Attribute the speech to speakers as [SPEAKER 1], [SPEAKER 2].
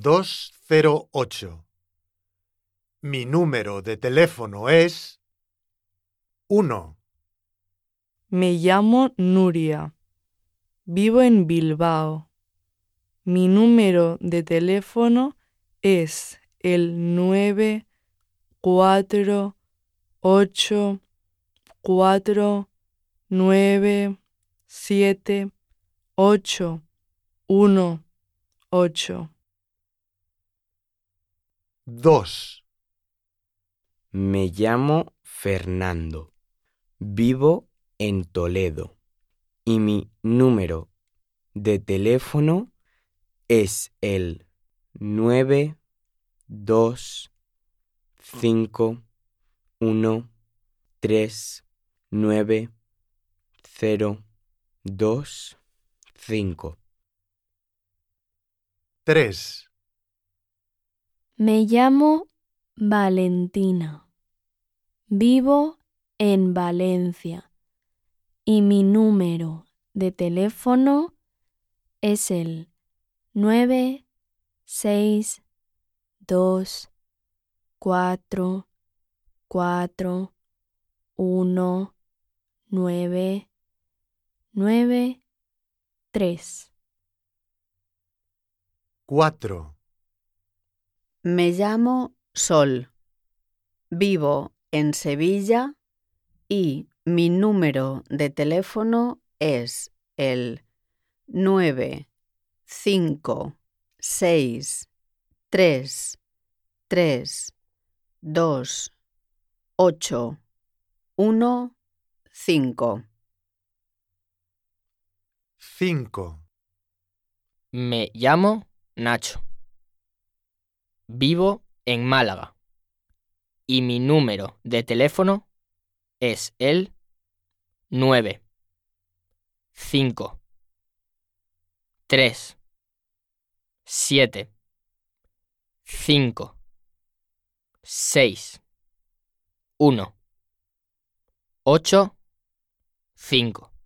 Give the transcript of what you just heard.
[SPEAKER 1] 208. Mi número de teléfono es 1.
[SPEAKER 2] Me llamo Nuria. Vivo en Bilbao. Mi número de teléfono es el 9 4 8 4 9 7 8 1 8.
[SPEAKER 1] 2.
[SPEAKER 3] Me llamo Fernando. Vivo en Toledo. Y mi número de teléfono es el 9 2 5 1 3 9 0 2 5.
[SPEAKER 1] 3.
[SPEAKER 4] Me llamo Valentina. Vivo en Valencia y mi número de teléfono es el 9 6 2 4 4 1 9 9 3.
[SPEAKER 1] 4.
[SPEAKER 5] Me llamo Sol. Vivo en Sevilla y mi número de teléfono es el 9 5 6 3 3 2 8 1 5.
[SPEAKER 1] 5.
[SPEAKER 6] Me llamo Nacho. Vivo en Málaga. Y mi número de teléfono es el 9 5 3 7 5 6 1 8 5